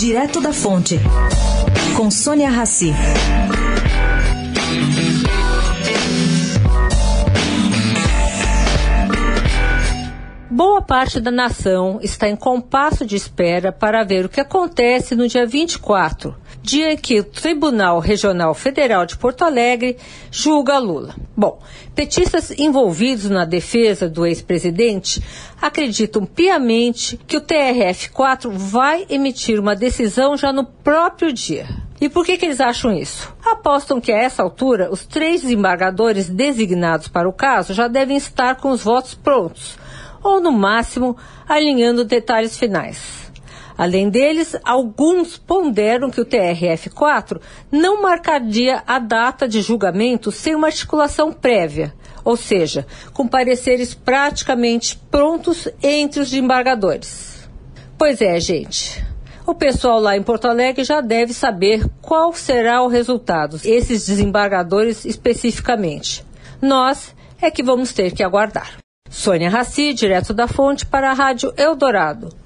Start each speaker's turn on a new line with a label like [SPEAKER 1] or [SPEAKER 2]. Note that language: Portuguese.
[SPEAKER 1] Direto da Fonte, com Sônia Rassi.
[SPEAKER 2] Boa parte da nação está em compasso de espera para ver o que acontece no dia 24, dia em que o Tribunal Regional Federal de Porto Alegre julga Lula. Bom, petistas envolvidos na defesa do ex-presidente acreditam piamente que o TRF-4 vai emitir uma decisão já no próprio dia. E por que, que eles acham isso? Apostam que a essa altura os três desembargadores designados para o caso já devem estar com os votos prontos ou, no máximo, alinhando detalhes finais. Além deles, alguns ponderam que o TRF-4 não marcaria a data de julgamento sem uma articulação prévia, ou seja, com pareceres praticamente prontos entre os desembargadores. Pois é, gente. O pessoal lá em Porto Alegre já deve saber qual será o resultado, esses desembargadores especificamente. Nós é que vamos ter que aguardar. Sônia Raci, direto da fonte para a Rádio Eldorado.